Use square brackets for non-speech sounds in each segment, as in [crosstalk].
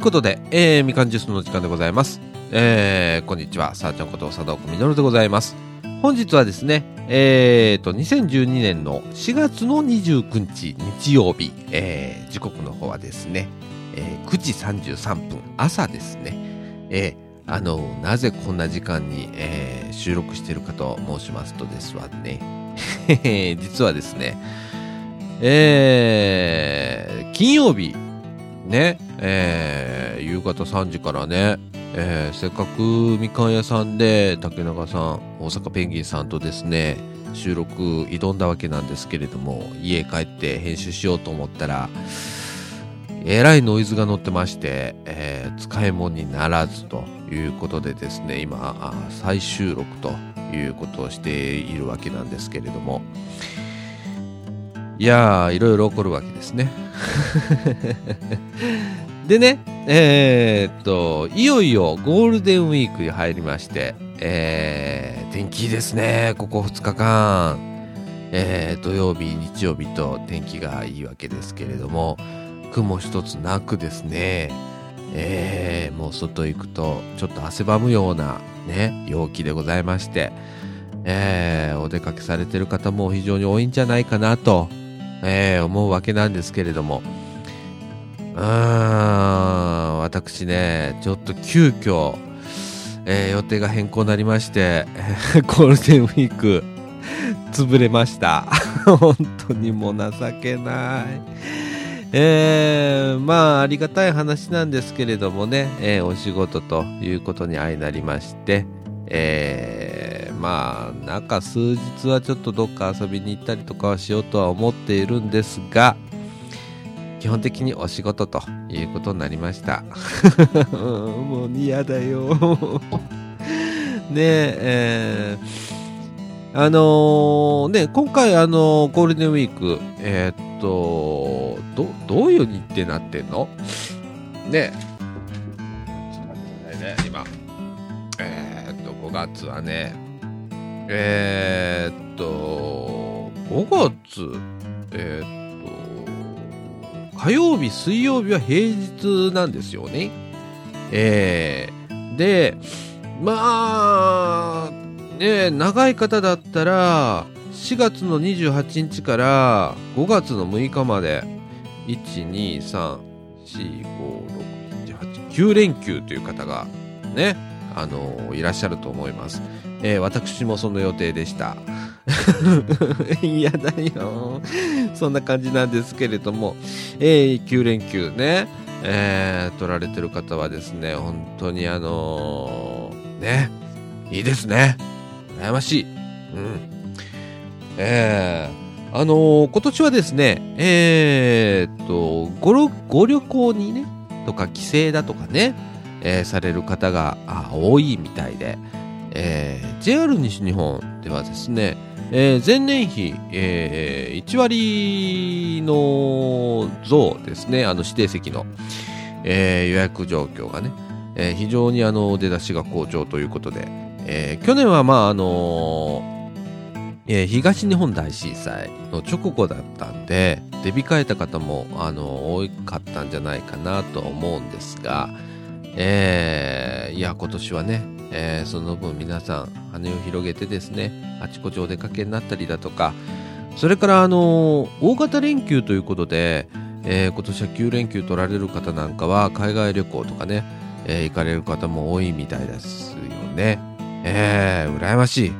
ということで、えー、みかんジュースの時間でございます。えー、こんにちは、さあちゃんこと佐藤みのるでございます。本日はですね、えーと、2012年の4月の29日日曜日、えー、時刻の方はですね、えー、9時33分、朝ですね、えー、あの、なぜこんな時間に、えー、収録しているかと申しますとですわね、[laughs] 実はですね、えー、金曜日、ね、えー、夕方3時からね、えー、せっかくみかん屋さんで竹中さん大阪ペンギンさんとですね収録挑んだわけなんですけれども家帰って編集しようと思ったらえらいノイズが乗ってまして、えー、使い物にならずということでですね今再収録ということをしているわけなんですけれどもいやーいろいろ起こるわけですね [laughs] でね、えー、っと、いよいよゴールデンウィークに入りまして、えー、天気いいですね、ここ2日間。えー、土曜日、日曜日と天気がいいわけですけれども、雲一つなくですね、えー、もう外行くとちょっと汗ばむようなね、陽気でございまして、えー、お出かけされてる方も非常に多いんじゃないかなと、えー、思うわけなんですけれども、うーん、私ね、ちょっと急遽、えー、予定が変更になりまして、[laughs] ゴールデンウィーク、潰れました。[laughs] 本当にもう情けない。えー、まあ、ありがたい話なんですけれどもね、えー、お仕事ということに相なりまして、えー、まあ、中数日はちょっとどっか遊びに行ったりとかはしようとは思っているんですが、基本的にお仕事ということになりました。[laughs] もう嫌だよ。[laughs] ねえ、えー、あのー、ね、今回あのー、ゴールデンウィーク、え、っと、ど、どういう日程になってんの？ねえちょっと待ってくださいね、今。え、っと、5月はね、えー、っと、5月、えー、っ火曜日、水曜日は平日なんですよね。えー、で、まあ、ね、長い方だったら、4月の28日から5月の6日まで、1、2、3、4、5、6、7、8、9連休という方がね、あのいらっしゃると思います。えー、私もその予定でした。[laughs] 嫌だよ。そんな感じなんですけれども、えー、9連休ね、えー、取られてる方はですね、本当にあのー、ね、いいですね。羨ましい。うん。えー、あのー、今年はですね、えー、っとご、ご旅行にね、とか帰省だとかね、えー、される方が多いみたいで、えー、JR 西日本ではですね、えー、前年比、えー、1割の増ですね、あの指定席の、えー、予約状況がね、えー、非常にあの出だしが好調ということで、えー、去年はまああのー、東日本大震災の直後だったんで、出控えた方も、あの多かったんじゃないかなと思うんですが、えー、いや、今年はね、えー、その分皆さん羽を広げてですねあちこちお出かけになったりだとかそれからあの、大型連休ということで、えー、今年は9連休取られる方なんかは海外旅行とかね、え行かれる方も多いみたいですよねえー、羨ましい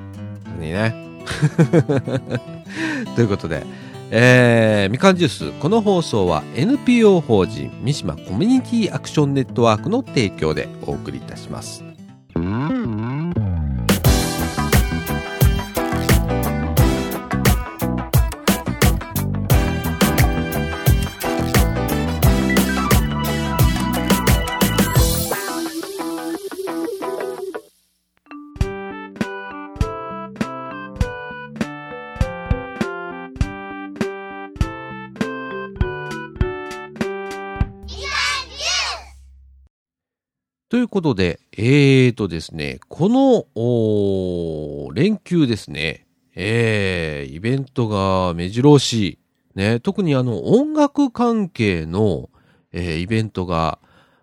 にね [laughs] ということでえー、みかんジュース。この放送は NPO 法人三島コミュニティアクションネットワークの提供でお送りいたします。ということで、えーとですね、この、連休ですね、えー、イベントが目白押し、ね、特にあの、音楽関係の、えー、イベントが、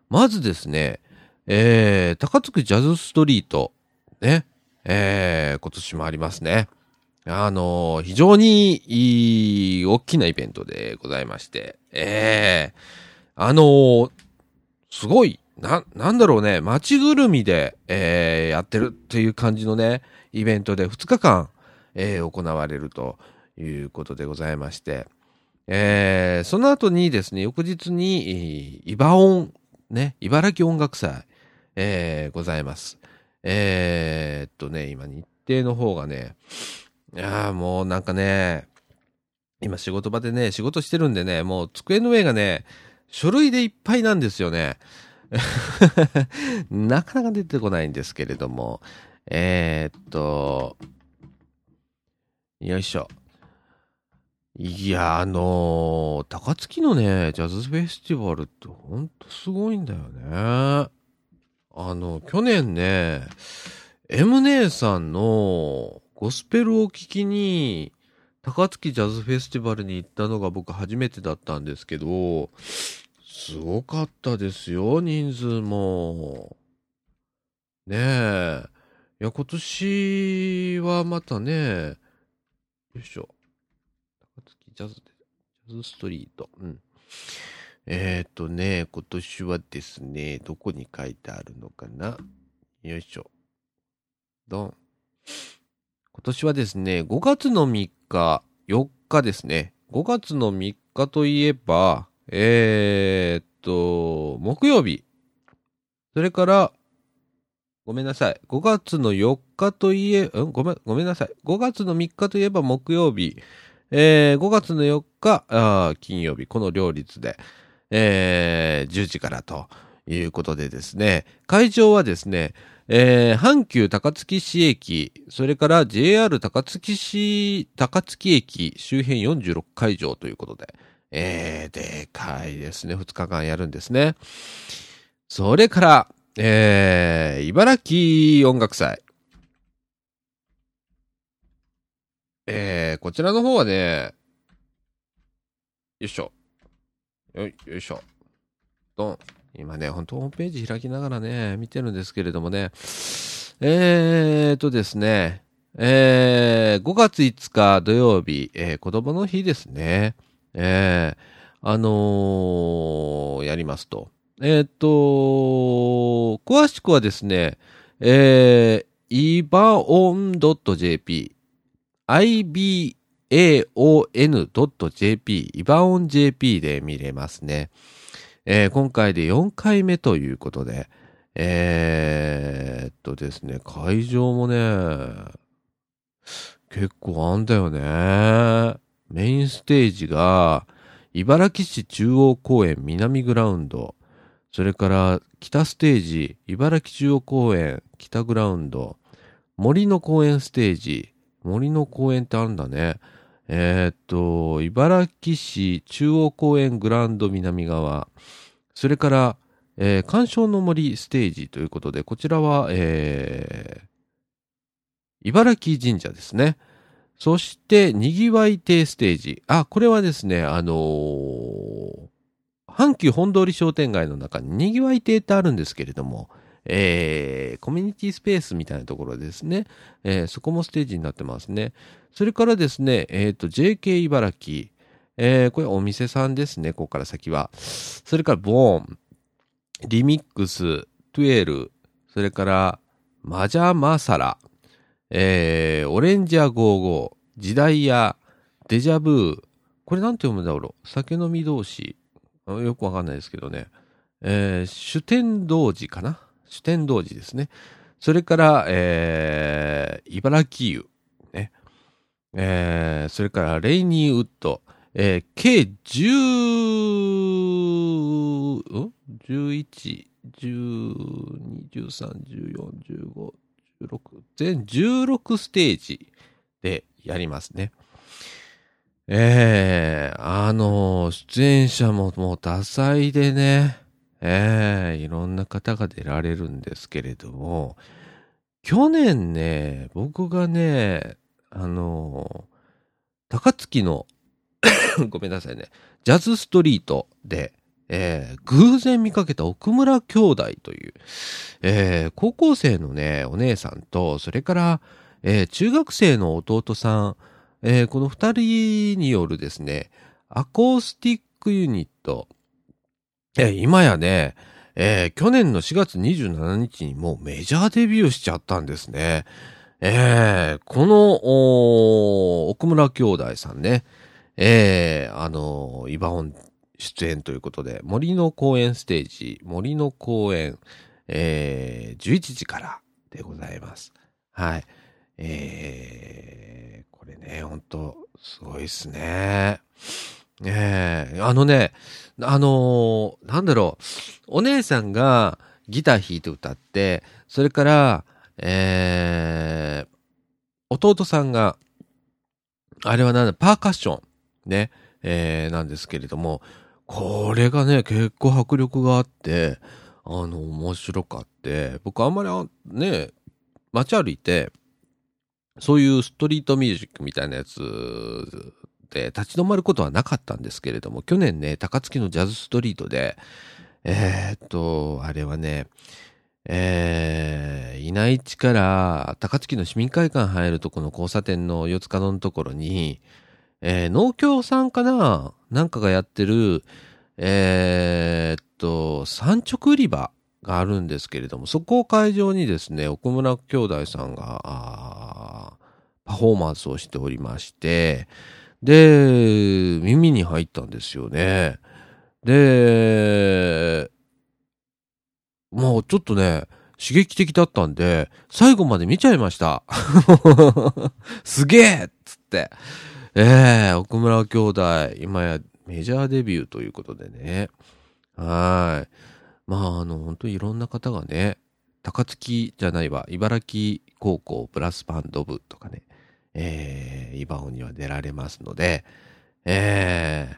まずですね、えー、高槻ジャズストリート、ね、えー、今年もありますね。あのー、非常にいい、大きなイベントでございまして、ええー、あのー、すごい、な、なんだろうね、街ぐるみで、えー、やってるっていう感じのね、イベントで2日間、えー、行われるということでございまして、えー、その後にですね、翌日に、イバオン、ね、茨城音楽祭、えー、ございます。えー、っとね、今日程の方がね、いやもうなんかね、今仕事場でね、仕事してるんでね、もう机の上がね、書類でいっぱいなんですよね。[laughs] なかなか出てこないんですけれども、えー、っと、よいしょ。いや、あのー、高槻のね、ジャズフェスティバルってほんとすごいんだよね。あの、去年ね、M 姉さんのゴスペルを聴きに、高槻ジャズフェスティバルに行ったのが僕初めてだったんですけど、すごかったですよ、人数も。ねえ。いや、今年はまたね、よいしょ。高槻ジャズで、ジャズストリート。うん。えっ、ー、とね、今年はですね、どこに書いてあるのかなよいしょ。ドン。今年はですね、5月の3日、4日ですね。5月の3日といえば、えー、っと、木曜日。それから、ごめんなさい。5月の4日といえ、うん？ごめん、ごめんなさい。5月の3日といえば木曜日。えー、5月の4日、あ金曜日。この両立で、えー、10時からということでですね。会場はですね、えー、阪急高槻市駅、それから JR 高槻市、高槻駅周辺46会場ということで、えー、でかいですね。2日間やるんですね。それから、えー、茨城音楽祭。えー、こちらの方はね、よいしょ。よい、よいしょ。ドン。今ね、本当ホームページ開きながらね、見てるんですけれどもね、えーとですね、えー、5月5日土曜日、えー、子供の日ですね。えー、あのー、やりますと。えっ、ー、と詳しくはですね、えー、ibaon.jp、ibaon.jp、イバオン JP で見れますね。えー、今回で4回目ということで、えー、っとですね、会場もね、結構あんだよね。メインステージが、茨城市中央公園南グラウンド、それから北ステージ、茨城中央公園北グラウンド、森の公園ステージ、森の公園ってあるんだね。えー、っと、茨城市中央公園グラウンド南側、それから、えー、鑑賞の森ステージということで、こちらは、えー、茨城神社ですね。そして、にぎわい亭ステージ。あ、これはですね、あのー、阪急本通り商店街の中ににぎわい亭ってあるんですけれども、えー、コミュニティスペースみたいなところですね。えー、そこもステージになってますね。それからですね、えっ、ー、と、JK 茨城。えー、これお店さんですね、ここから先は。それから、ボーン、リミックス、トゥエル、それから、マジャマサラ、えー、オレンジャー55、時代や、デジャブー、これなんて読むんだろう？酒飲み同士。よくわかんないですけどね。えー、主天童寺かな？主天童寺ですね。それから、えー、茨城湯。ね。えー、それから、レイニーウッド。えー、計10、ん ?11、12、13、14、15、16、全16ステージでやりますね。ええー、あの、出演者ももう多彩でね、ええー、いろんな方が出られるんですけれども、去年ね、僕がね、あの、高槻の [coughs] ごめんなさいね、ジャズストリートで、えー、偶然見かけた奥村兄弟という、えー、高校生のね、お姉さんと、それから、えー、中学生の弟さん、えー、この二人によるですね、アコースティックユニット、えー、今やね、えー、去年の4月27日にもうメジャーデビューしちゃったんですね。えー、この、奥村兄弟さんね、えー、あの、イバオン出演ということで、森の公園ステージ、森の公園、えー、11時からでございます。はい。えー、これね、ほんと、すごいっすね。ええ、あのね、あのー、なんだろう、お姉さんがギター弾いて歌って、それから、えー、弟さんが、あれはなんだ、パーカッション、ね、えー、なんですけれども、これがね、結構迫力があって、あの、面白かって、僕あんまりね、街歩いて、そういうストリートミュージックみたいなやつで立ち止まることはなかったんですけれども、去年ね、高槻のジャズストリートで、えー、っと、あれはね、えー、稲市から高槻の市民会館入るとこの交差点の四つ角のところに、えー、農協さんかななんかがやってる、えー、っと、産直売り場があるんですけれども、そこを会場にですね、奥村兄弟さんが、パフォーマンスをしておりまして、で、耳に入ったんですよね。で、もうちょっとね、刺激的だったんで、最後まで見ちゃいました。[laughs] すげえっつって。ええー、奥村兄弟、今やメジャーデビューということでね。はい。まあ、あの、本当にいろんな方がね、高槻じゃないわ、茨城高校ブラスバンド部とかね、えー、イバオには出られますので、え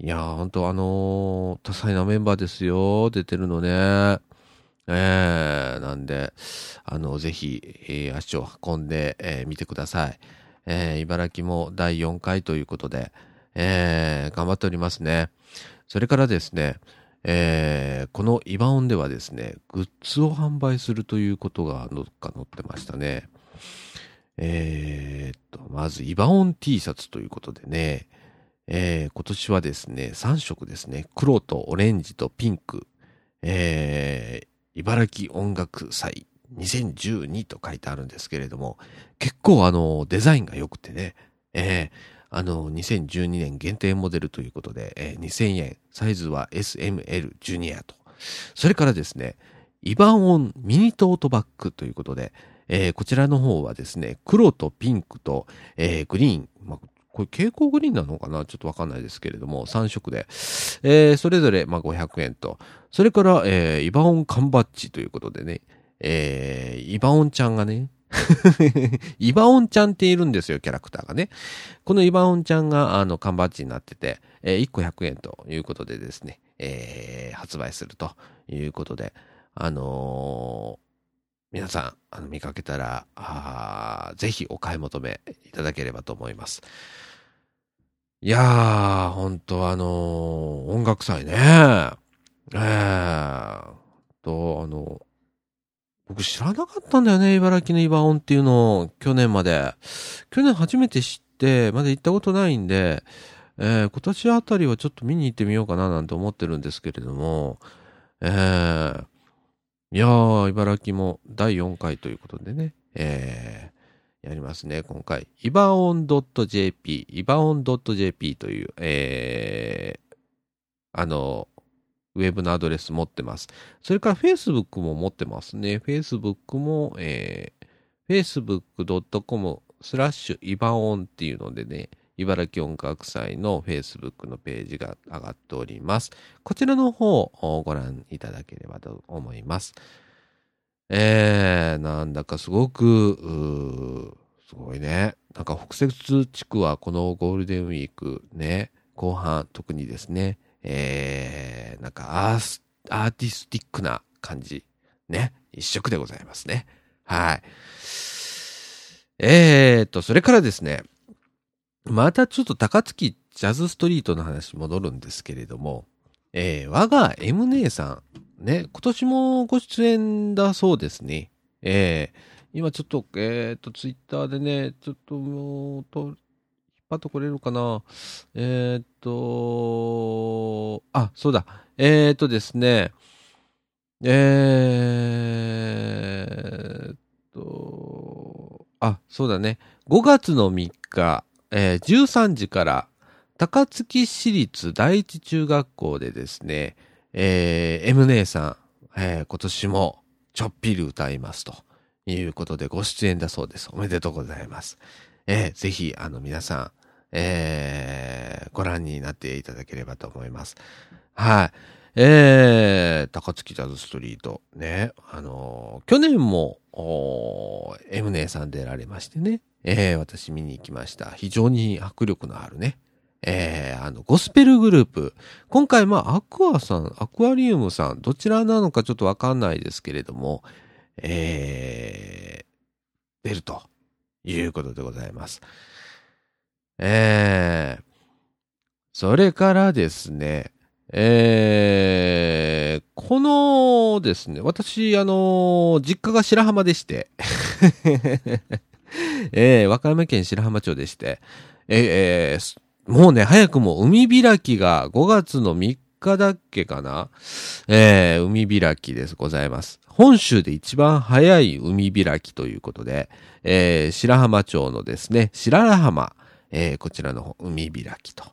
ー、いやー、本当あの、多彩なメンバーですよ、出てるのね。えー、なんで、あの、ぜひ、えー、足を運んで、えー、見てください。えー、茨城も第4回ということで、えー、頑張っておりますね。それからですね、えー、このイバオンではですね、グッズを販売するということがどっか載ってましたね。えー、っと、まず、イバオン T シャツということでね、えー、今年はですね、3色ですね、黒とオレンジとピンク、えー、茨城音楽祭2012と書いてあるんですけれども、結構あの、デザインが良くてね、えー、あの、2012年限定モデルということで、えー、2000円、サイズは SML ジュニアと。それからですね、イバオンミニトートバッグということで、えー、こちらの方はですね、黒とピンクと、えー、グリーン、まあ、これ蛍光グリーンなのかな？ちょっとわかんないですけれども、3色で、えー、それぞれ、まあ、500円と、それから、えー、イバオン缶バッジということでね、えー、イバオンちゃんがね、[laughs] イバオンちゃんっているんですよ、キャラクターがね。このイバオンちゃんが、あの、缶バッジになってて、えー、1個100円ということでですね、えー、発売するということで、あのー皆さん、あの、見かけたら、あぜひお買い求めいただければと思います。いやー、ほんとあのー、音楽祭ね。えー、と、あの、僕知らなかったんだよね、茨城のイバオンっていうのを、去年まで。去年初めて知って、まだ行ったことないんで、えー、今年あたりはちょっと見に行ってみようかななんて思ってるんですけれども、えー、いやー、茨城も第4回ということでね、えー、やりますね、今回。イバオン .jp、イバオン .jp という、えー、あの、ウェブのアドレス持ってます。それから Facebook も持ってますね。Facebook も、えー、facebook.com スラッシュイバオンっていうのでね、茨城音楽祭の Facebook のページが上がっております。こちらの方をご覧いただければと思います。えー、なんだかすごく、すごいね。なんか北摂地区はこのゴールデンウィークね、後半特にですね、えー、なんかアースアーティスティックな感じ。ね。一色でございますね。はい。えーと、それからですね、またちょっと高槻ジャズストリートの話戻るんですけれども、えー、我が M 姉さん、ね、今年もご出演だそうですね。えー、今ちょっと、えっ、ー、と、ツイッターでね、ちょっともう、と、引っ張ってこれるかな？えっ、と、あ、そうだ。えっ、とですね、えーと、あ、そうだね。5月の3日、えー、13時から、高槻市立第一中学校でですね、えー、M 姉さん、えー、今年もちょっぴり歌いますということでご出演だそうです。おめでとうございます。えー、ぜひ、あの皆さん、えー、ご覧になっていただければと思います。はい。えー、高槻ジャズストリート。ね。あのー、去年も、M 姉さん出られましてね。えー、私見に行きました。非常に迫力のあるね。えー、あの、ゴスペルグループ。今回、まあ、アクアさん、アクアリウムさん、どちらなのかちょっとわかんないですけれども、えー、出るということでございます。えー、それからですね、えー、このですね、私、あの、実家が白浜でして、[laughs] えー、和歌山県白浜町でして、えー、もうね、早くも海開きが5月の3日だっけかなえー、海開きです、ございます。本州で一番早い海開きということで、えー、白浜町のですね、白良浜、えー、こちらの海開きと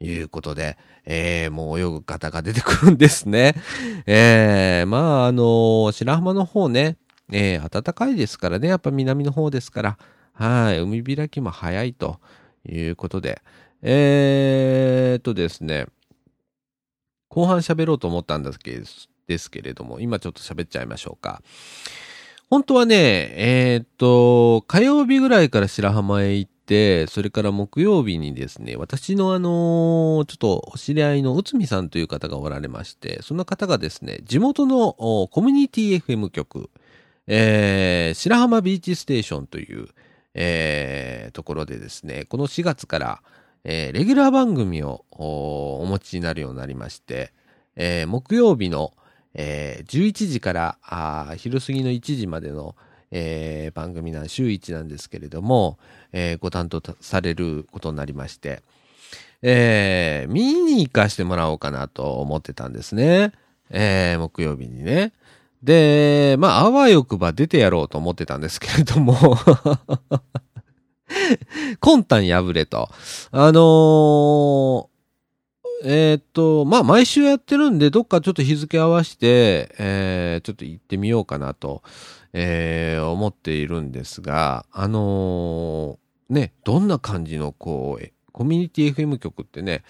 いうことで、えー、もう泳ぐ方が出てくるんですね。[laughs] えー、まあ、あのー、白浜の方ね、えー、暖かいですからね、やっぱ南の方ですから、はい、海開きも早いということで、えー、っとですね、後半喋ろうと思ったんですけですけれども、今ちょっと喋っちゃいましょうか。本当はね、えー、っと、火曜日ぐらいから白浜へ行って、それから木曜日にですね、私のあのちょっとお知り合いの内海さんという方がおられまして、その方がですね、地元のコミュニティ FM 局、えー、白浜ビーチステーションという、えー、ところでですね、この4月から、えー、レギュラー番組をお持ちになるようになりまして、えー、木曜日の、えー、11時から昼過ぎの1時までの、えー、番組な週1なんですけれども、えー、ご担当されることになりまして、えー、見に行かしてもらおうかなと思ってたんですね。えー、木曜日にね。で、まあ、あわよくば出てやろうと思ってたんですけれども [laughs] 魂胆破れと。あのー、えー、っと、まあ、毎週やってるんで、どっかちょっと日付合わせて、えー、ちょっと行ってみようかなと、えー、思っているんですが、あのー、ね、どんな感じの、こう、コミュニティ FM 局ってね、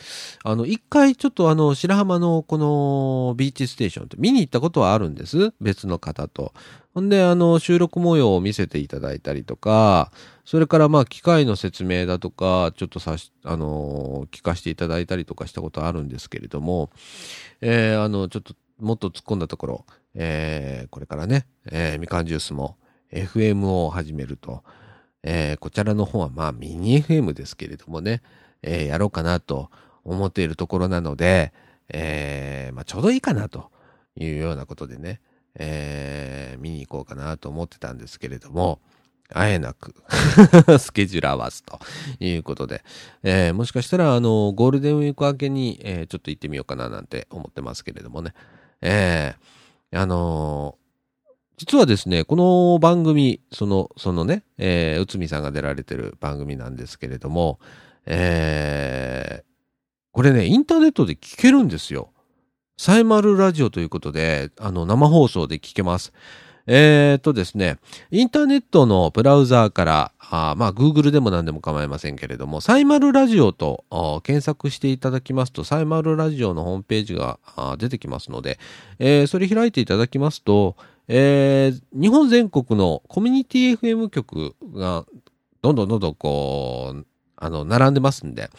あの、一回ちょっとあの、白浜のこのビーチステーションって見に行ったことはあるんです。別の方と。ほんで、あの、収録模様を見せていただいたりとか、それからまあ、機械の説明だとか、ちょっとさし、あの、聞かせていただいたりとかしたことあるんですけれども、えー、あの、ちょっと、もっと突っ込んだところ、えー、これからね、えー、みかんジュースも FM を始めると。えー、こちらの方はまあミニ FM ですけれどもね、えー、やろうかなと思っているところなので、えー、まあちょうどいいかなというようなことでね、えー、見に行こうかなと思ってたんですけれども、あえなく [laughs] スケジュール合わずということで、えー、もしかしたら、あの、ゴールデンウィーク明けに、えー、ちょっと行ってみようかななんて思ってますけれどもね、えー、あの実はですね、この番組、その、そのね、えー、内海さんが出られてる番組なんですけれども、えー、これね、インターネットで聞けるんですよ。サイマルラジオということで、あの、生放送で聞けます。えー、っとですね、インターネットのブラウザーから、あまあ、Google でも何でも構いませんけれども、サイマルラジオと検索していただきますと、サイマルラジオのホームページが出てきますので、えー、それ開いていただきますと、えー、日本全国のコミュニティ FM 局がどんどんどんどんこう、あの、並んでますんで、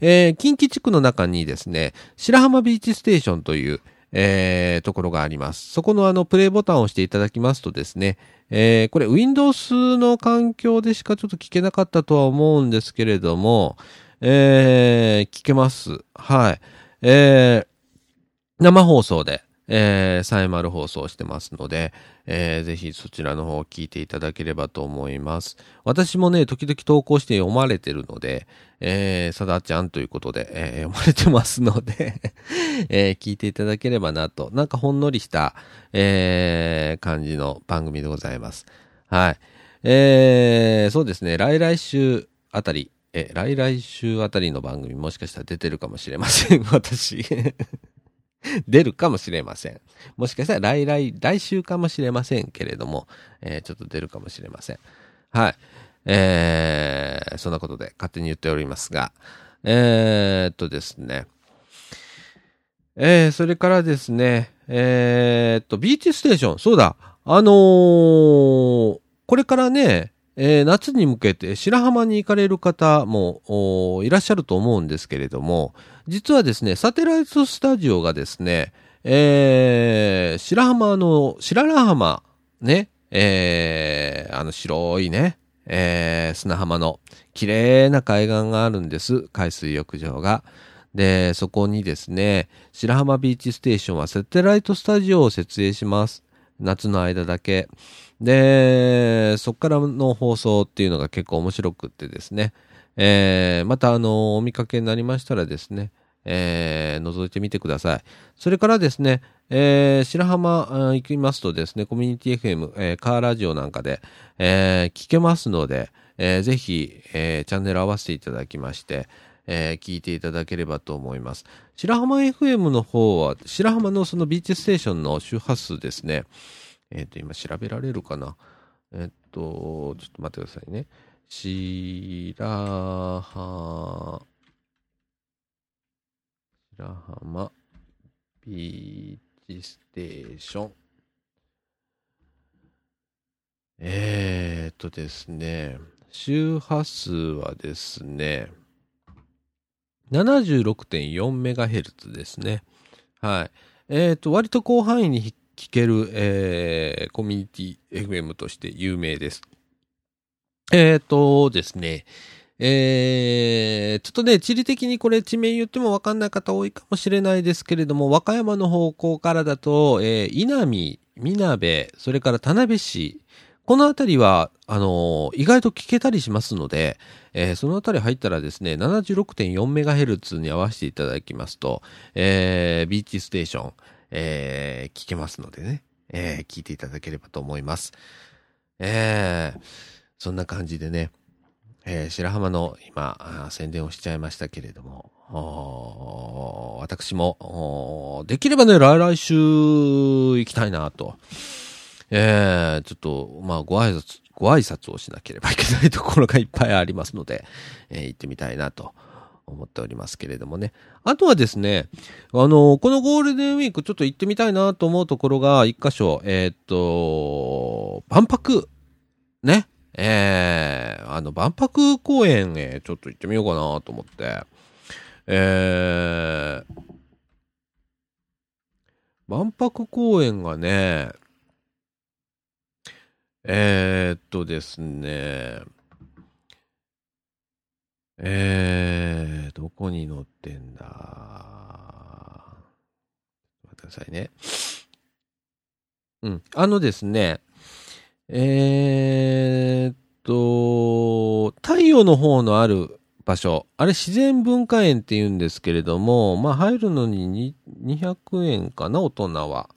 えー、近畿地区の中にですね、白浜ビーチステーションという、えー、ところがあります。そこのあの、プレイボタンを押していただきますとですね、えー、これ Windows の環境でしかちょっと聞けなかったとは思うんですけれども、えー、聞けます。はい。えー、生放送で、えー、サイマル放送してますので、えー、ぜひそちらの方を聞いていただければと思います。私もね、時々投稿して読まれてるので、えー、さだちゃんということで、えー、読まれてますので [laughs] えー、聞いていただければなと、なんかほんのりした、えー、感じの番組でございます。はい。えー、そうですね、来来週あたり、え、来来週あたりの番組もしかしたら出てるかもしれません、[laughs] 私 [laughs] 出るかもしれません。もしかしたら来来、来週かもしれませんけれども、えー、ちょっと出るかもしれません。はい。えー、そんなことで勝手に言っておりますが、えー、っとですね。えー、それからですね、えー、っと、ビーチステーション、そうだ、あのー、これからね、えー、夏に向けて白浜に行かれる方もいらっしゃると思うんですけれども、実はですね、サテライトスタジオがですね、えー、白浜の、白良浜、ね、えー、あの白いね、えー、砂浜の綺麗な海岸があるんです。海水浴場が。で、そこにですね、白浜ビーチステーションはサテライトスタジオを設営します。夏の間だけ。で、そっからの放送っていうのが結構面白くってですね、えー、またあの、お見かけになりましたらですね、えー、覗いてみてください。それからですね、えー、白浜行きますとですね、コミュニティ FM、えー、カーラジオなんかで、えー、聞けますので、えー、ぜひ、えー、チャンネル合わせていただきまして、えー、聞いていただければと思います。白浜 FM の方は、白浜のそのビーチステーションの周波数ですね、えっ、ー、と、今調べられるかな？えっ、ー、と、ちょっと待ってくださいね。白浜、白浜ビーチステーション。えー、っとですね、周波数はですね、76.4MHz ですね。はい。えー、っと、割と広範囲に聞ける、えー、コミュニティ FM として有名です。えっ、ー、とですね、えー、ちょっとね、地理的にこれ地名言ってもわかんない方多いかもしれないですけれども、和歌山の方向からだと、えー、稲見、みなべ、それから田辺市、このあたりは、あのー、意外と聞けたりしますので、えー、そのあたり入ったらですね、76.4MHz に合わせていただきますと、えー、ビーチステーション、えー、聞けますのでね、えー、聞いていただければと思います。えー、そんな感じでね、えー、白浜の今、宣伝をしちゃいましたけれども、私も、できればね、来来週行きたいなと。えー、ちょっと、まあ、ご挨拶、ご挨拶をしなければいけないところがいっぱいありますので、えー、行ってみたいなと思っておりますけれどもね。あとはですね、あの、このゴールデンウィークちょっと行ってみたいなと思うところが一箇所、えー、っと、万博、ね。えー、あの、万博公園へちょっと行ってみようかなと思って、えー、万博公園がね、えー、っとですね、えー、どこに載ってんだ？待ってくださいね。うん。あのですね、えー、っと、太陽の方のある場所、あれ自然文化園って言うんですけれども、まあ入るのに200円かな、大人は。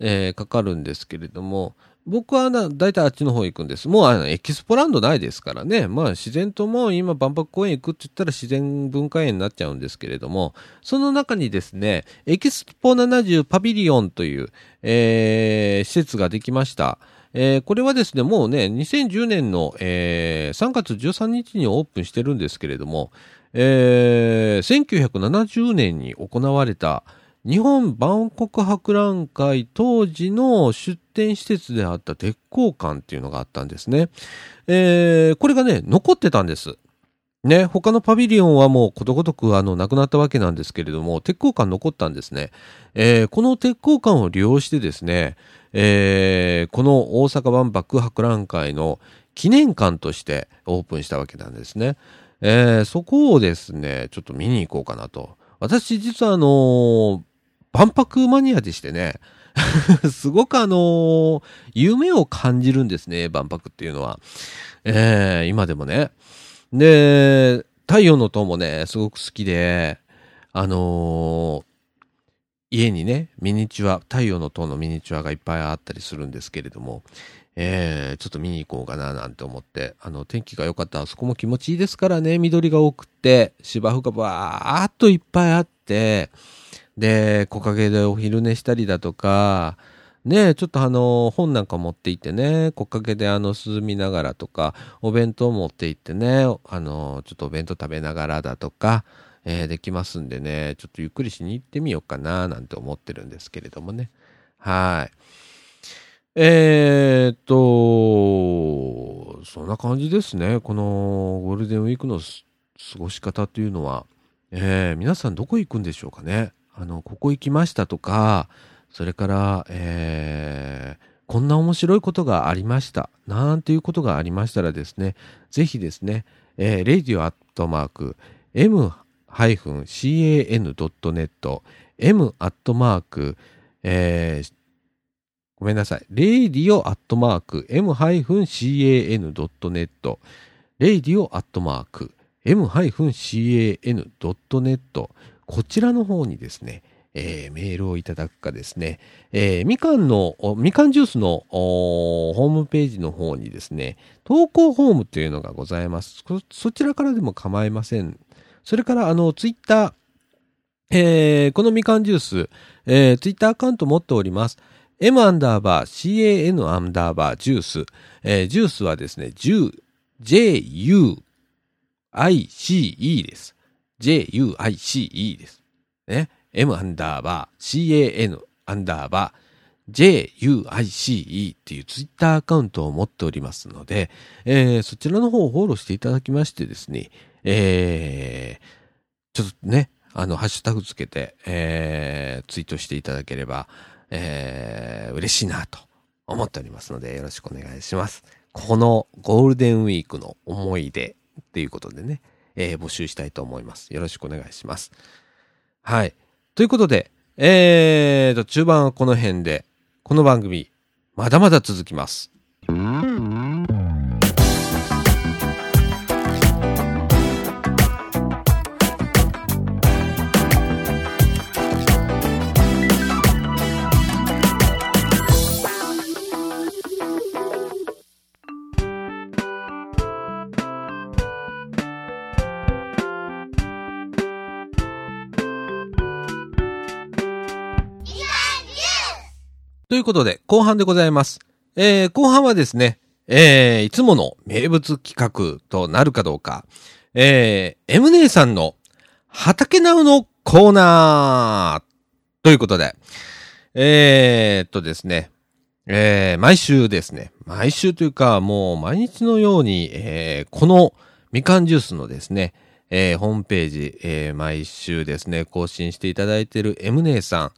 えー、かかるんですけれども、僕はな、大体あっちの方行くんです。もうあの、エキスポランドないですからね。まあ自然とも今万博公園行くって言ったら自然文化園になっちゃうんですけれども、その中にですね、エキスポ70パビリオンという、えー、施設ができました。えー、これはですね、もうね、2010年の、えー、3月13日にオープンしてるんですけれども、えー、1970年に行われた、日本万国博覧会当時の出展施設であった鉄鋼館っていうのがあったんですね。えー、これがね、残ってたんです。ね、他のパビリオンはもうことごとくあの、なくなったわけなんですけれども、鉄鋼館残ったんですね。えー、この鉄鋼館を利用してですね、えー、この大阪万博博覧会の記念館としてオープンしたわけなんですね。えー、そこをですね、ちょっと見に行こうかなと。私実はあの、万博マニアでしてね、[laughs] すごくあのー、夢を感じるんですね、万博っていうのは。えー、今でもね。で、太陽の塔もね、すごく好きで、あのー、家にね、ミニチュア、太陽の塔のミニチュアがいっぱいあったりするんですけれども、えー、ちょっと見に行こうかななんて思って、あの、天気が良かったらそこも気持ちいいですからね、緑が多くって、芝生がバーっといっぱいあって、で、木陰でお昼寝したりだとか、ねちょっとあの、本なんか持って行ってね、木陰であの、涼みながらとか、お弁当持って行ってね、あの、ちょっとお弁当食べながらだとか、えー、できますんでね、ちょっとゆっくりしに行ってみようかな、なんて思ってるんですけれどもね。はい。えー、っと、そんな感じですね。このゴールデンウィークの過ごし方というのは、えー、皆さんどこ行くんでしょうかね。あの、ここ行きましたとか、それから、えー、こんな面白いことがありました。なんていうことがありましたらですね、ぜひですね、えー、radio アットマーク、m-can.net、m アットマーク、えー、ごめんなさい。radio アこちらの方にですね、えー、メールをいただくかですね、えー、みかんの、みかんジュースのホームページの方にですね、投稿フォームというのがございます。そちらからでも構いません。それから、あの、ツイッター、えー、このみかんジュース、えー、ツイッターアカウント持っております。m アンダーバー can アンダーバージュース。えー、ジュースはですね、10、j-u-i-c-e です。J-u-i-c-e です。ね。m アンダーバー can アンダーバー juice っていうツイッターアカウントを持っておりますので、えー、そちらの方をフォローしていただきましてですね、えー、ちょっとね、あの、ハッシュタグつけて、えー、ツイートしていただければ、えー、嬉しいなと思っておりますので、よろしくお願いします。このゴールデンウィークの思い出っていうことでね、えー、募集したいと思います。よろしくお願いします。はい。ということで、えーと、中盤はこの辺で、この番組、まだまだ続きます。うんということで、後半でございます。えー、後半はですね、えー、いつもの名物企画となるかどうか、えー、M 姉さんの畑直のコーナーということで、えー、っとですね、えー、毎週ですね、毎週というか、もう毎日のように、えー、このみかんジュースのですね、えー、ホームページ、えー、毎週ですね、更新していただいている M 姉さん、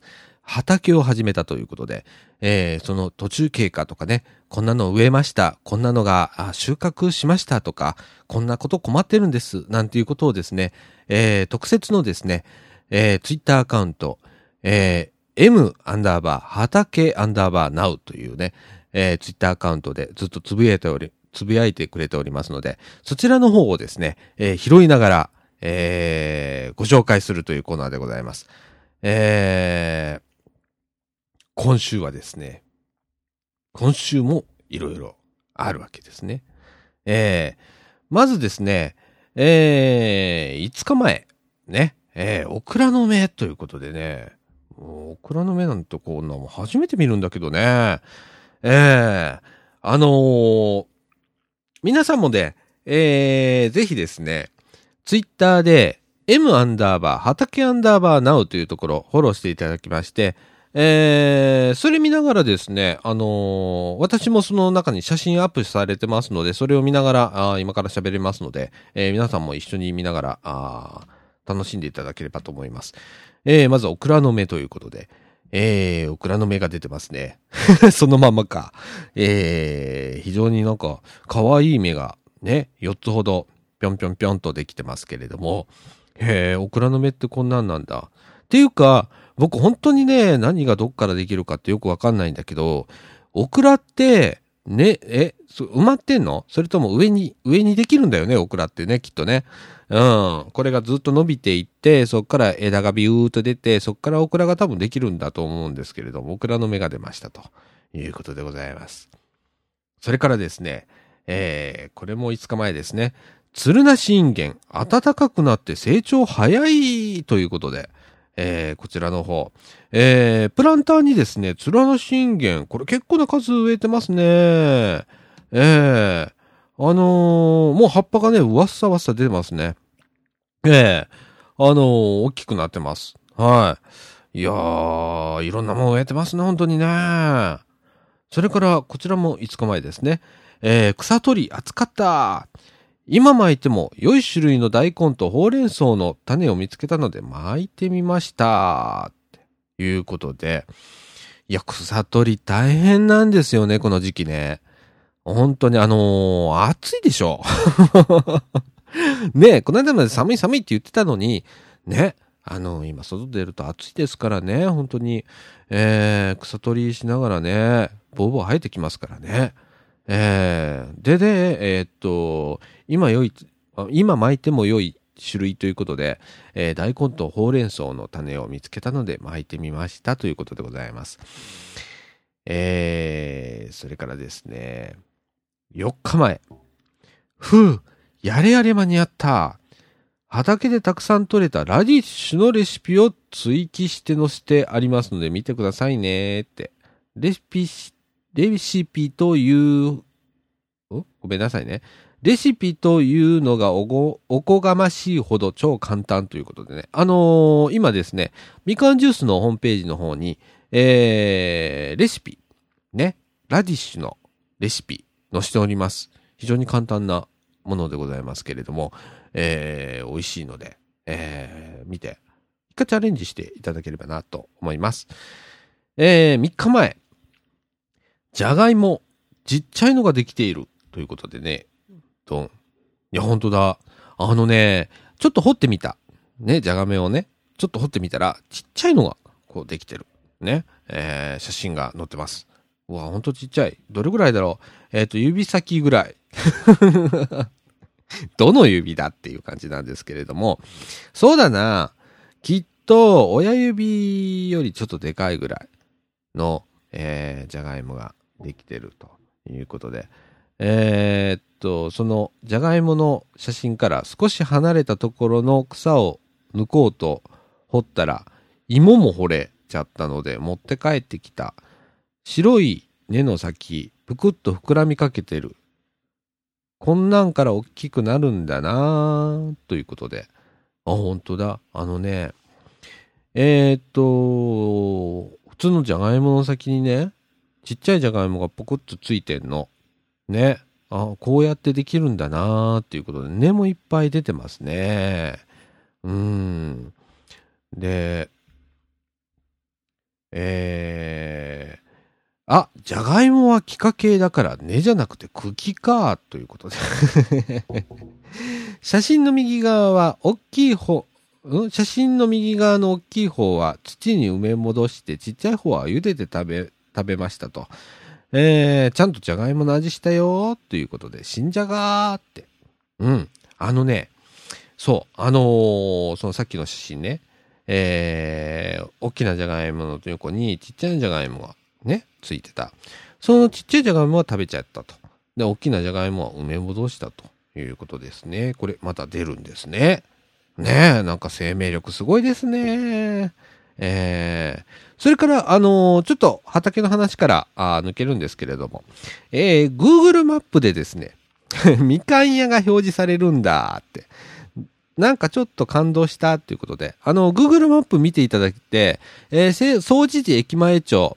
畑を始めたということで、えー、その途中経過とかね、こんなの植えました、こんなのが収穫しましたとか、こんなこと困ってるんです、なんていうことをですね、えー、特設のですね、えー、ツイッターアカウント、えー、m アンダーバー、畑アンダーバー now というね、えー、ツイッターアカウントでずっとつぶやいており、つぶやいてくれておりますので、そちらの方をですね、えー、拾いながら、えー、ご紹介するというコーナーでございます。えー、今週はですね、今週もいろいろあるわけですね。えー、まずですね、えー、5日前、ね、えー、オクラの芽ということでね、オクラの芽なんてこんなも初めて見るんだけどね、えー、あのー、皆さんもね、えー、ぜひですね、ツイッターで m アンダーバー、畑アンダーバーナウというところフォローしていただきまして、えー、それ見ながらですね、あのー、私もその中に写真アップされてますので、それを見ながら、あ今から喋りますので、えー、皆さんも一緒に見ながら、あ楽しんでいただければと思います。えー、まず、オクラの芽ということで、えー、オクラの芽が出てますね。[laughs] そのままか。えー、非常になんか、可愛い芽がね、4つほど、ぴょんぴょんぴょんとできてますけれども、へえ、オクラの芽ってこんなんなんだ。っていうか、僕本当にね、何がどっからできるかってよくわかんないんだけど、オクラって、ね、え、埋まってんの？それとも上に、上にできるんだよね、オクラってね、きっとね。うん。これがずっと伸びていって、そっから枝がビューっと出て、そっからオクラが多分できるんだと思うんですけれども、オクラの芽が出ましたということでございます。それからですね、えー、これも5日前ですね。鶴なしインゲン、暖かくなって成長早いということで、えー、こちらの方。えー、プランターにですね、ツルナシンゲン、これ結構な数植えてますね。えー、あのー、もう葉っぱがね、わっさわっさ出てますね。ええー、あの、大きくなってます。はい。いやー、いろんなもん植えてますね、本当にね。それから、こちらも5日前ですね。えー、草取り、暑かった。今巻いても良い種類の大根とほうれん草の種を見つけたので巻いてみました。ということで。いや、草取り大変なんですよね、この時期ね。本当にあのー、暑いでしょ。[laughs] ねえこの間まで寒い寒いって言ってたのに、ね、あのー、今外出ると暑いですからね、本当に、えー、草取りしながらね、ボーボー生えてきますからね。えー、でで、えー、っと、今良い、今巻いても良い種類ということで、えー、大根とほうれん草の種を見つけたので巻いてみましたということでございます。えー、それからですね、4日前。ふう、やれやれ間に合った。畑でたくさん採れたラディッシュのレシピを追記して載せてありますので見てくださいねって。レシピ、レシピという、ごめんなさいね。レシピというのがおご、おこがましいほど超簡単ということでね。あのー、今ですね、みかんジュースのホームページの方に、えー、レシピ、ね、ラディッシュのレシピ載せております。非常に簡単なものでございますけれども、えー、美味しいので、えー、見て、一回チャレンジしていただければなと思います。えー、3日前、じゃがいも、ちっちゃいのができているということでね、と。いや、ほんとだ。あのね、ちょっと掘ってみた。ね、じゃがめをね、ちょっと掘ってみたら、ちっちゃいのが、こうできてる。ね、えー、写真が載ってます。うわ、ほんとちっちゃい。どれぐらいだろう？えっ、ー、と、指先ぐらい。[laughs] どの指だっていう感じなんですけれども、そうだな。きっと、親指よりちょっとでかいぐらいの、えー、じゃがいもができてるということで、えー、っと、そのじゃがいもの写真から少し離れたところの草を抜こうと掘ったら、芋も掘れちゃったので持って帰ってきた白い根の先、ぷくっと膨らみかけてる。こんなんから大きくなるんだなということで。あ、本当だ。あのね、えー、っと、普通のじゃがいもの先にね、ちっちゃいじゃがいもがポコッとついてんの。ね。あこうやってできるんだなーっていうことで、根もいっぱい出てますね。うん。で、えー、あ、じゃがいもは気化系だから根じゃなくて茎か、ということで [laughs] 写真の右側は大きい方、うん、写真の右側の大きい方は土に埋め戻して、ちっちゃい方は茹でて食べ、食べましたと。えー、ちゃんとじゃがいもの味したよということで、新じゃがーって。うん。あのね、そう、あのー、そのさっきの写真ね、えー、大きなじゃがいもの横にちっちゃいじゃがいもがね、ついてた。そのちっちゃいじゃがいもは食べちゃったと。で、大きなじゃがいもは埋め戻したということですね。これ、また出るんですね。ねえ、なんか生命力すごいですね。えー、それから、あのー、ちょっと畑の話からあ抜けるんですけれども、えー、Google マップでですね、[laughs] みかん屋が表示されるんだって、なんかちょっと感動したっていうことで、あの、Google マップ見ていただいて、えー、総知事駅前町、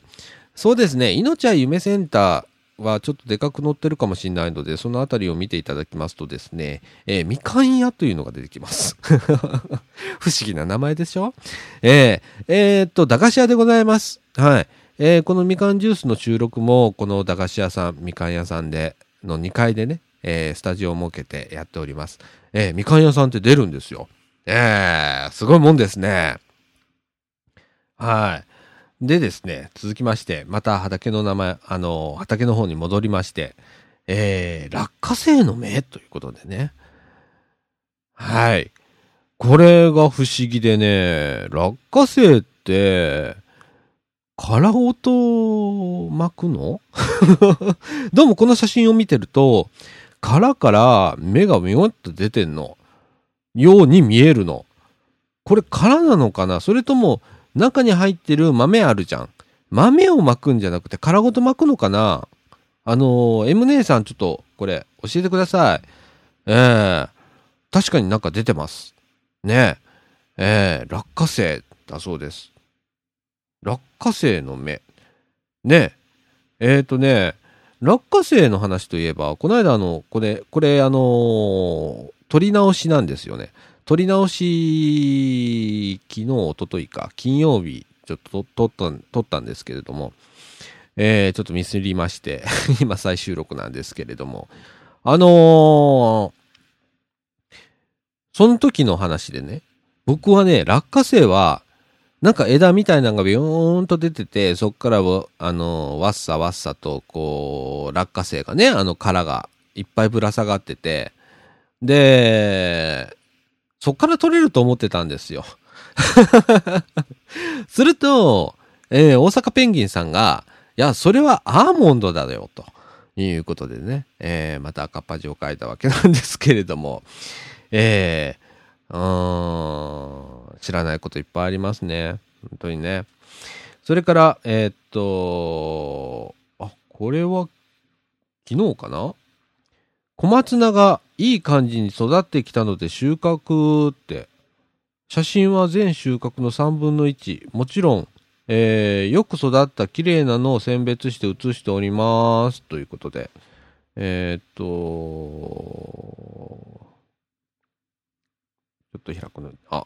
そうですね、命は夢センター、はちょっとでかく載ってるかもしれないので、そのあたりを見ていただきますとですね、えー、みかん屋というのが出てきます。[laughs] 不思議な名前でしょ？えー、えー、っと、駄菓子屋でございます。はい。えー、このみかんジュースの収録も、この駄菓子屋さん、みかん屋さんで、の2階でね、えー、スタジオを設けてやっております。えー、みかん屋さんって出るんですよ。えー、すごいもんですね。はい。でですね、続きまして、また畑の名前、あの、畑の方に戻りまして、えー、落花生の芽ということでね。はい。これが不思議でね、落花生って、殻ごと巻くの？[laughs] どうもこの写真を見てると、殻から芽がみょっと出てんの。ように見えるの。これ殻なのかな？それとも中に入ってる豆あるじゃん。豆を巻くんじゃなくて殻ごと巻くのかな？あのー、M 姉さんちょっとこれ教えてください。ええ確かになんか出てます。ねえ。ええ落花生だそうです。落花生の芽。ねえ。えっ、とね、落花生の話といえば、この間あの、これ、これあのー撮り直しなんですよね。撮り直し、昨日、一昨日か、金曜日、ちょっと撮ったん、撮ったんですけれども、えー、ちょっとミスりまして、[laughs] 今再収録なんですけれども、あのーその時の話でね、僕はね、落花生は、なんか枝みたいなのがビヨーンと出てて、そっから、あのーわっさわっさと、こう、落花生がね、あの殻がいっぱいぶら下がってて、で、そっから取れると思ってたんですよ。[laughs] すると、えー大阪ペンギンさんが、いや、それはアーモンドだよ、ということでね、えーまた赤っ端を書いたわけなんですけれども、えー、知らないこといっぱいありますね。本当にね。それから、えーっと、あ、これは、昨日かな？小松菜がいい感じに育ってきたので収穫って、写真は全収穫の3分の1。もちろん、えーよく育った綺麗なのを選別して写しております。ということで。えーっと、ちょっと開くの。あ、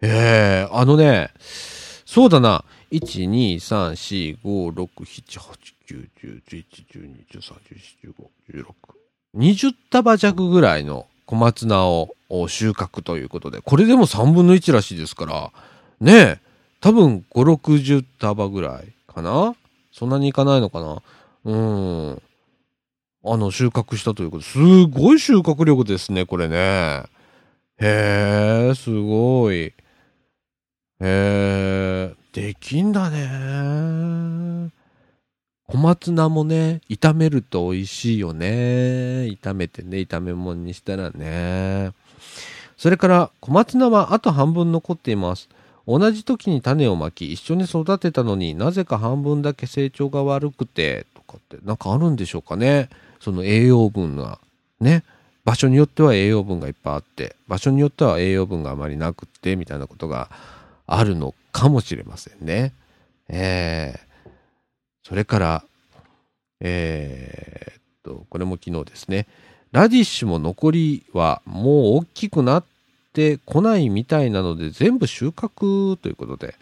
えー、あのね、そうだな。1、2、3、4、5、6、7、8、9、10、11、12、13、14、15、16。20束弱ぐらいの小松菜を収穫ということで、これでも3分の1らしいですから、ねえ、多分5、60束ぐらいかな？そんなにいかないのかな？うん。あの、収穫したということ、すごい収穫力ですね、これね。へえ、すごい。へえ、できんだね。小松菜もね、炒めると美味しいよね。炒めてね、炒め物にしたらね。それから、小松菜はあと半分残っています。同じ時に種をまき、一緒に育てたのになぜか半分だけ成長が悪くて、とかって、なんかあるんでしょうかね。その栄養分が。ね。場所によっては栄養分がいっぱいあって、場所によっては栄養分があまりなくって、みたいなことがあるのかもしれませんね。ええそれから、えーっと、これも昨日ですね。ラディッシュも残りはもう大きくなってこないみたいなので全部収穫ということで、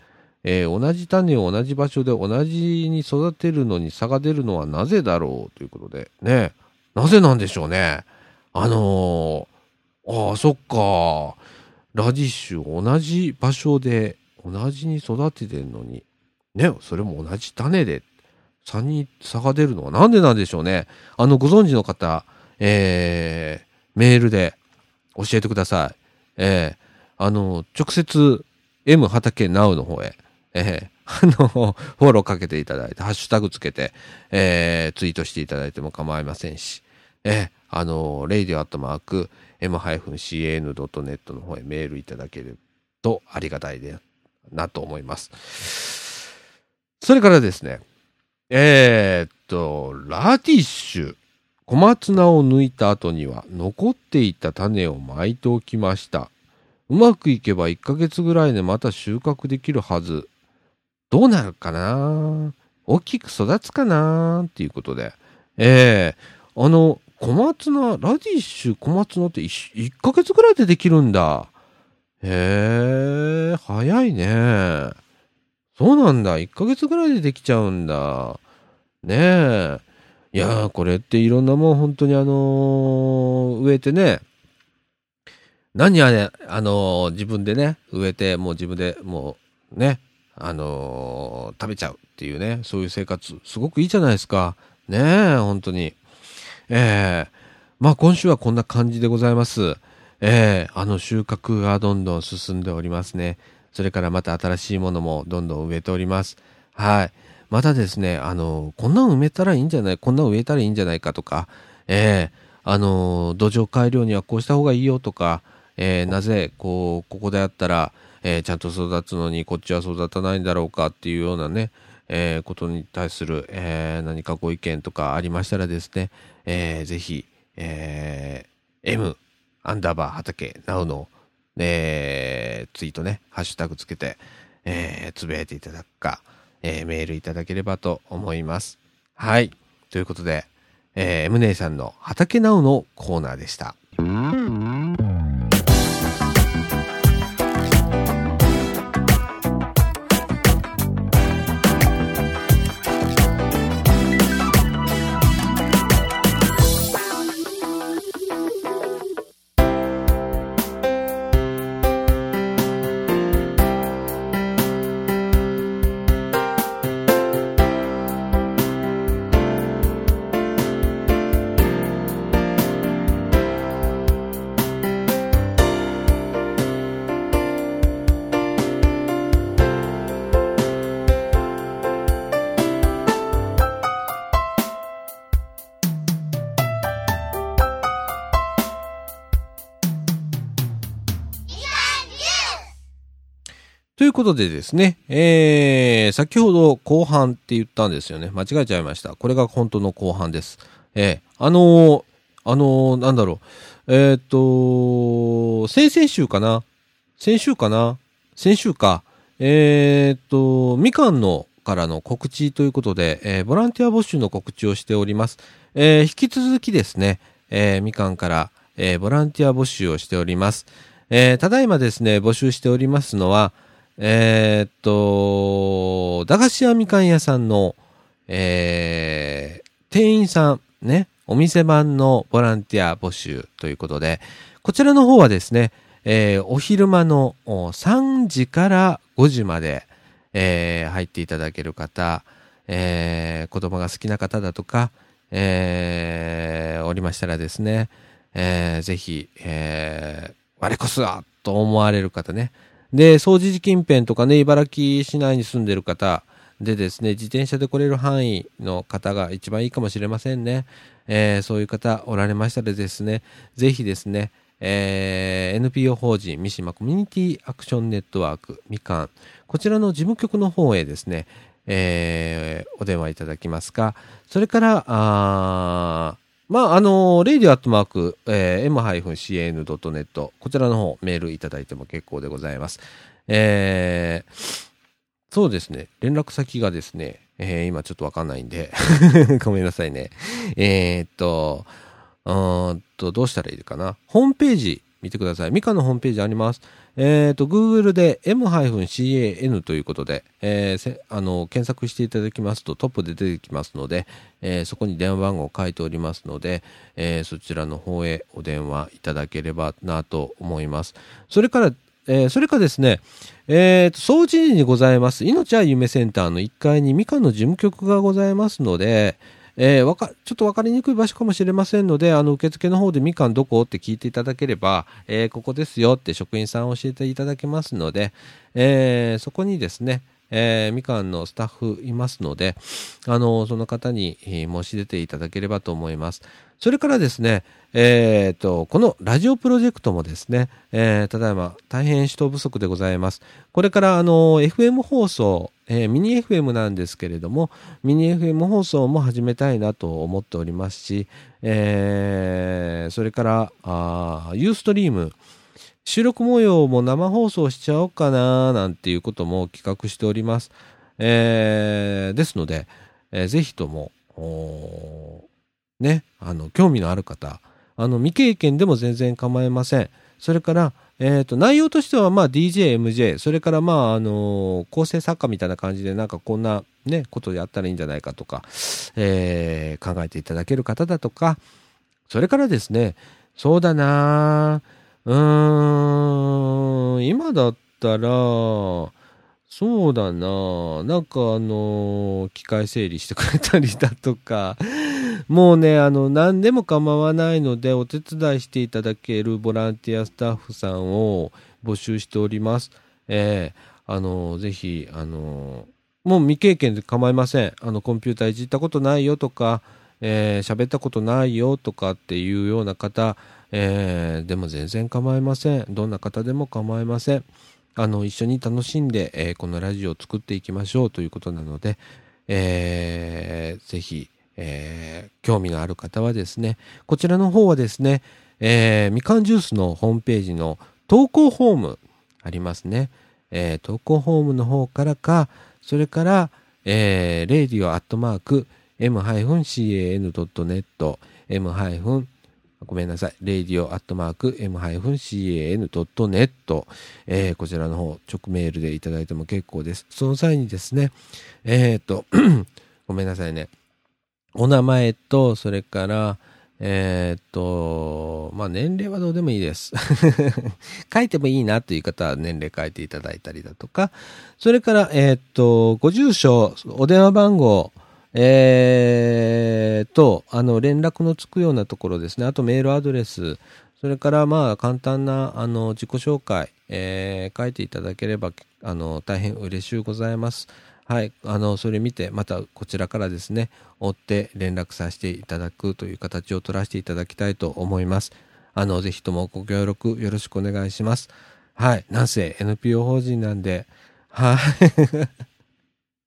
えー同じ種を同じ場所で同じに育てるのに差が出るのはなぜだろうということで、ね。なぜなんでしょうね。あのーああ、そっか。ラディッシュ同じ場所で同じに育ててるのに、ね、それも同じ種で差に差が出るのはなんでなんでしょうね。あの、ご存知の方、えー、メールで教えてください。えー、あの、直接、M 畑 Now の方へ、えー、あの、フォローかけていただいて、ハッシュタグつけて、えー、ツイートしていただいても構いませんし、えー、あの、レイディオアットマーク、m-can.net の方へメールいただけるとありがたいでなと思います。それからですね、えーっと、ラディッシュ。小松菜を抜いた後には残っていた種を巻いておきました。うまくいけば1ヶ月ぐらいでまた収穫できるはず。どうなるかな？大きく育つかな？っていうことで。ええあの、小松菜、ラディッシュ小松菜って 1, ヶ月ぐらいでできるんだ。へえ、早いね。そうなんだ。1ヶ月ぐらいでできちゃうんだ。ねえ。いやー、これっていろんなもん本当にあのー植えてね、何あれ、あのー自分でね、植えて、もう自分でもうね、あのー、食べちゃうっていうね、そういう生活、すごくいいじゃないですか。ねえ、本当に。ええ、まあ今週はこんな感じでございます。ええ、あの収穫がどんどん進んでおりますね。それからまた新しいものもどんどん植えております。はい。またですね、あの、こんなん埋めたらいいんじゃないこんなん植えたらいいんじゃないかとか、ええあの、土壌改良にはこうした方がいいよとか、えー、なぜ、こう、ここであったら、えー、ちゃんと育つのにこっちは育たないんだろうかっていうようなね、えー、ことに対する、えー、何かご意見とかありましたらですね、えー、ぜひ、えー、M アンダーバー畑なおの、えー、ツイートね、ハッシュタグつけて、えー、つぶやいていただくか、えー、メールいただければと思います。はい。ということで、えー、ムネイさんの畑なおのコーナーでした。ことでですね、えー、先ほど後半って言ったんですよね。間違えちゃいました。これが本当の後半です。えー、あのー、あのー、なんだろう。え、っと、先々週かな？先週かな？先週か。え、っと、みかんのからの告知ということで、え、ボランティア募集の告知をしております。え、引き続きですね、え、みかんから、え、ボランティア募集をしております。え、ただいまですね、募集しておりますのは、えー、っと、駄菓子屋みかん屋さんの、えー、店員さん、ね、お店番のボランティア募集ということで、こちらの方はですね、えー、お昼間の3時から5時まで、えー、入っていただける方、えー、子供が好きな方だとか、えー、おりましたらですね、えー、ぜひ、えー、我こそはと思われる方ね、で、掃除時近辺とかね、茨城市内に住んでる方でですね、自転車で来れる範囲の方が一番いいかもしれませんね。えー、そういう方おられましたらですね、ぜひですね、えー、NPO 法人三島コミュニティアクションネットワークみかん、こちらの事務局の方へですね、えー、お電話いただきますか、それから、あまあ、あの、レイディアットマーク、えー、m-cn.net、こちらの方、メールいただいても結構でございます。えー、そうですね、連絡先がですね、えー、今ちょっとわかんないんで [laughs] ごめんなさいね。えー、っと、うんと、どうしたらいいかな。ホームページ見てください。ミカのホームページあります。えっ、ー、と、Google で m-can ということで、えー、あの、検索していただきますとトップで出てきますので、えー、そこに電話番号を書いておりますので、えそちらの方へお電話いただければなと思います。それから、えそれかですね、えっ、と、掃除時にございます、命は夢センターの1階にみかの事務局がございますので、えー、わか、ちょっとわかりにくい場所かもしれませんので、あの、受付の方でみかんどこって聞いていただければ、えー、ここですよって職員さん教えていただけますので、えー、そこにですね、えー、みかんのスタッフいますので、あの、その方に申し出ていただければと思います。それからですね、え、ー、と、このラジオプロジェクトもですね、えー、ただいま大変人不足でございます。これからあの、FM 放送、えー、ミニ FM なんですけれども、ミニ FM 放送も始めたいなと思っておりますし、えー、それから、あユーストリーム、収録模様も生放送しちゃおうかななんていうことも企画しております。えー、ですので、えー、ぜひとも、ね、あの、興味のある方、あの、未経験でも全然構いません。それから、えっ、ー、と、内容としては、まあ、DJ、MJ、それから、まあ、あのー、構成作家みたいな感じで、なんかこんな、ね、ことやったらいいんじゃないかとか、えー、考えていただける方だとか、それからですね、そうだなうーん、今だったら、そうだななんかあの機械整理してくれたりだとか、もうね、あの、何でも構わないので、お手伝いしていただけるボランティアスタッフさんを募集しております。えーあのーぜひ、あのもう未経験で構いません。あの、コンピューターいじったことないよとか、えー喋ったことないよとかっていうような方、えーでも全然構いません。どんな方でも構いません。あの、一緒に楽しんで、えーこのラジオを作っていきましょうということなので、えーぜひ、えー興味がある方はですね、こちらの方はですね、えーみかんジュースのホームページの投稿フォームありますね。えー投稿フォームの方からか、それから、えー、radio アごめんなさい。radio.m-can.net えーこちらの方、直メールでいただいても結構です。その際にですね、えっ、と、[clears throat] ごめんなさいね。お名前と、それから、えっ、と、まあ、年齢はどうでもいいです。[laughs] 書いてもいいなという方は年齢書いていただいたりだとか、それから、えっ、と、ご住所、お電話番号、えー、と、あの、連絡のつくようなところですね。あとメールアドレス、それから、まあ、簡単な、あの、自己紹介、えー書いていただければ、あの、大変嬉しゅうございます。はい。あの、それ見て、またこちらからですね、追って連絡させていただくという形を取らせていただきたいと思います。あの、ぜひともご協力よろしくお願いします。はい。なんせ NPO 法人なんで、は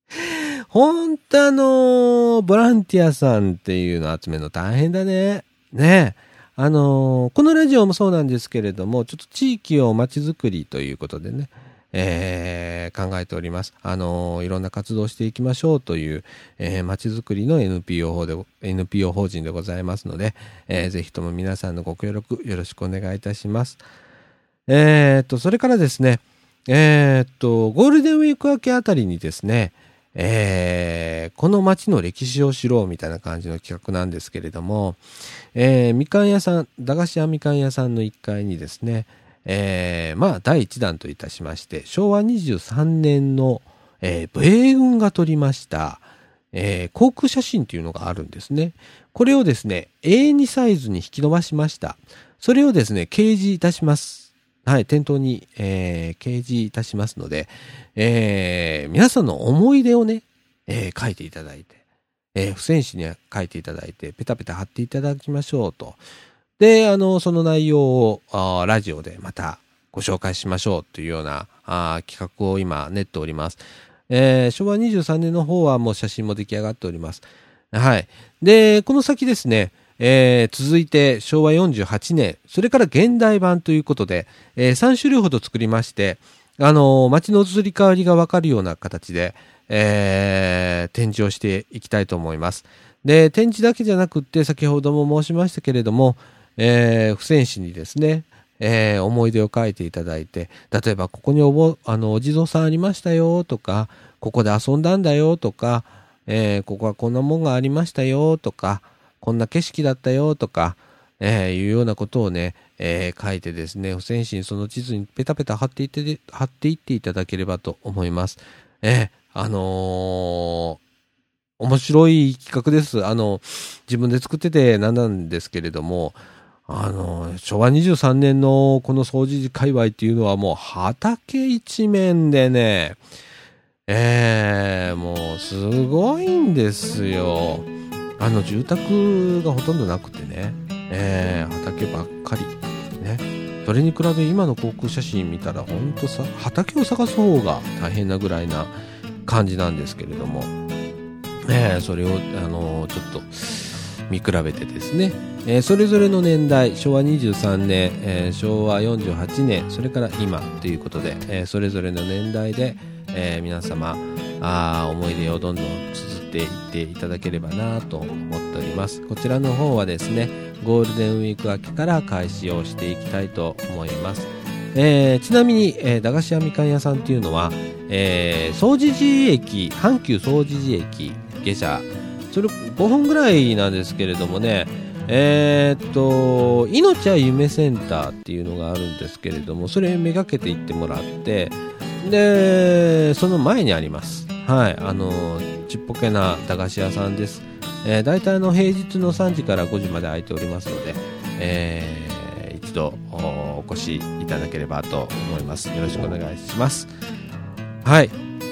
い。本当あのボランティアさんっていうの集めるの大変だね。ねあのこのラジオもそうなんですけれども、ちょっと地域を街づくりということでね、えー考えております。あのいろんな活動していきましょうという、えー街づくりの NPO 法で、NPO 法人でございますので、えーぜひとも皆さんのご協力よろしくお願いいたします。えーっと、それからですね、えーっと、ゴールデンウィーク明けあたりにですね、えーこの街の歴史を知ろうみたいな感じの企画なんですけれども、えーみかん屋さん、駄菓子屋みかん屋さんの1階にですね、えーまあ、第1弾といたしまして、昭和23年の、えー米軍が撮りました、えー航空写真というのがあるんですね。これをですね、A2 サイズに引き伸ばしました。それをですね、掲示いたします。はい、店頭に、えー掲示いたしますので、えー皆さんの思い出をね、えー書いていただいて、えー付箋紙に書いていただいて、ペタペタ貼っていただきましょうと。で、あの、その内容を、あラジオでまたご紹介しましょうというようなあ企画を今練っております。えー昭和23年の方はもう写真も出来上がっております。はい。で、この先ですね、えー続いて昭和48年、それから現代版ということで、え3種類ほど作りまして、あのー街の移り変わりがわかるような形で、えー展示をしていきたいと思います。で、展示だけじゃなくって、先ほども申しましたけれども、えー付箋紙にですね、えー思い出を書いていただいて、例えばここにおぼ、あの、お地蔵さんありましたよとか、ここで遊んだんだよとか、えーここはこんなもんがありましたよとか、こんな景色だったよとか、えーいうようなことをね、えー書いてですね、付箋紙にその地図にペタペタ貼っていって、貼っていっていただければと思います。えーあのー面白い企画です。あの、自分で作っててなんなんですけれども、あの、昭和23年のこの掃除界隈っていうのはもう畑一面でね、ええもうすごいんですよ。あの、住宅がほとんどなくてね、ええ畑ばっかり。ね。それに比べ今の航空写真見たらほんとさ、畑を探す方が大変なぐらいな感じなんですけれども、ええそれを、あのちょっと見比べてですね、えーそれぞれの年代昭和23年、えー昭和48年それから今ということで、えーそれぞれの年代で、え皆様あ思い出をどんどん綴っていっていただければなと思っております。こちらの方はですねゴールデンウィーク明けから開始をしていきたいと思います。えーちなみに、えー駄菓子屋みかん屋さんっていうのは、えー、総持寺駅阪急総持寺駅下車。それ5分ぐらいなんですけれどもねえーっと、命は夢センターっていうのがあるんですけれども、それめがけて行ってもらって、で、その前にあります。はい、あの、ちっぽけな駄菓子屋さんです。えー、大体の平日の3時から5時まで空いておりますので、えー一度おお越しいただければと思います。よろしくお願いします。はい。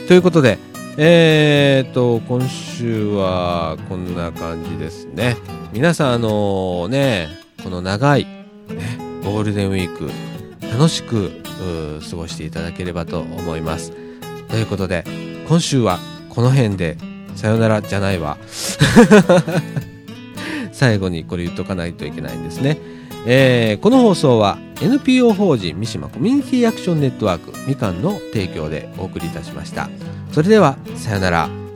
ということで、えー、と、今週はこんな感じですね。皆さん、あのね、この長い、ね、ゴールデンウィーク、楽しく過ごしていただければと思います。ということで、今週はこの辺で、さよならじゃないわ。[laughs] 最後にこれ言っとかないといけないんですね。えーこの放送は NPO 法人三島コミュニティアクションネットワークみかんの提供でお送りいたしました。それでは、さよなら。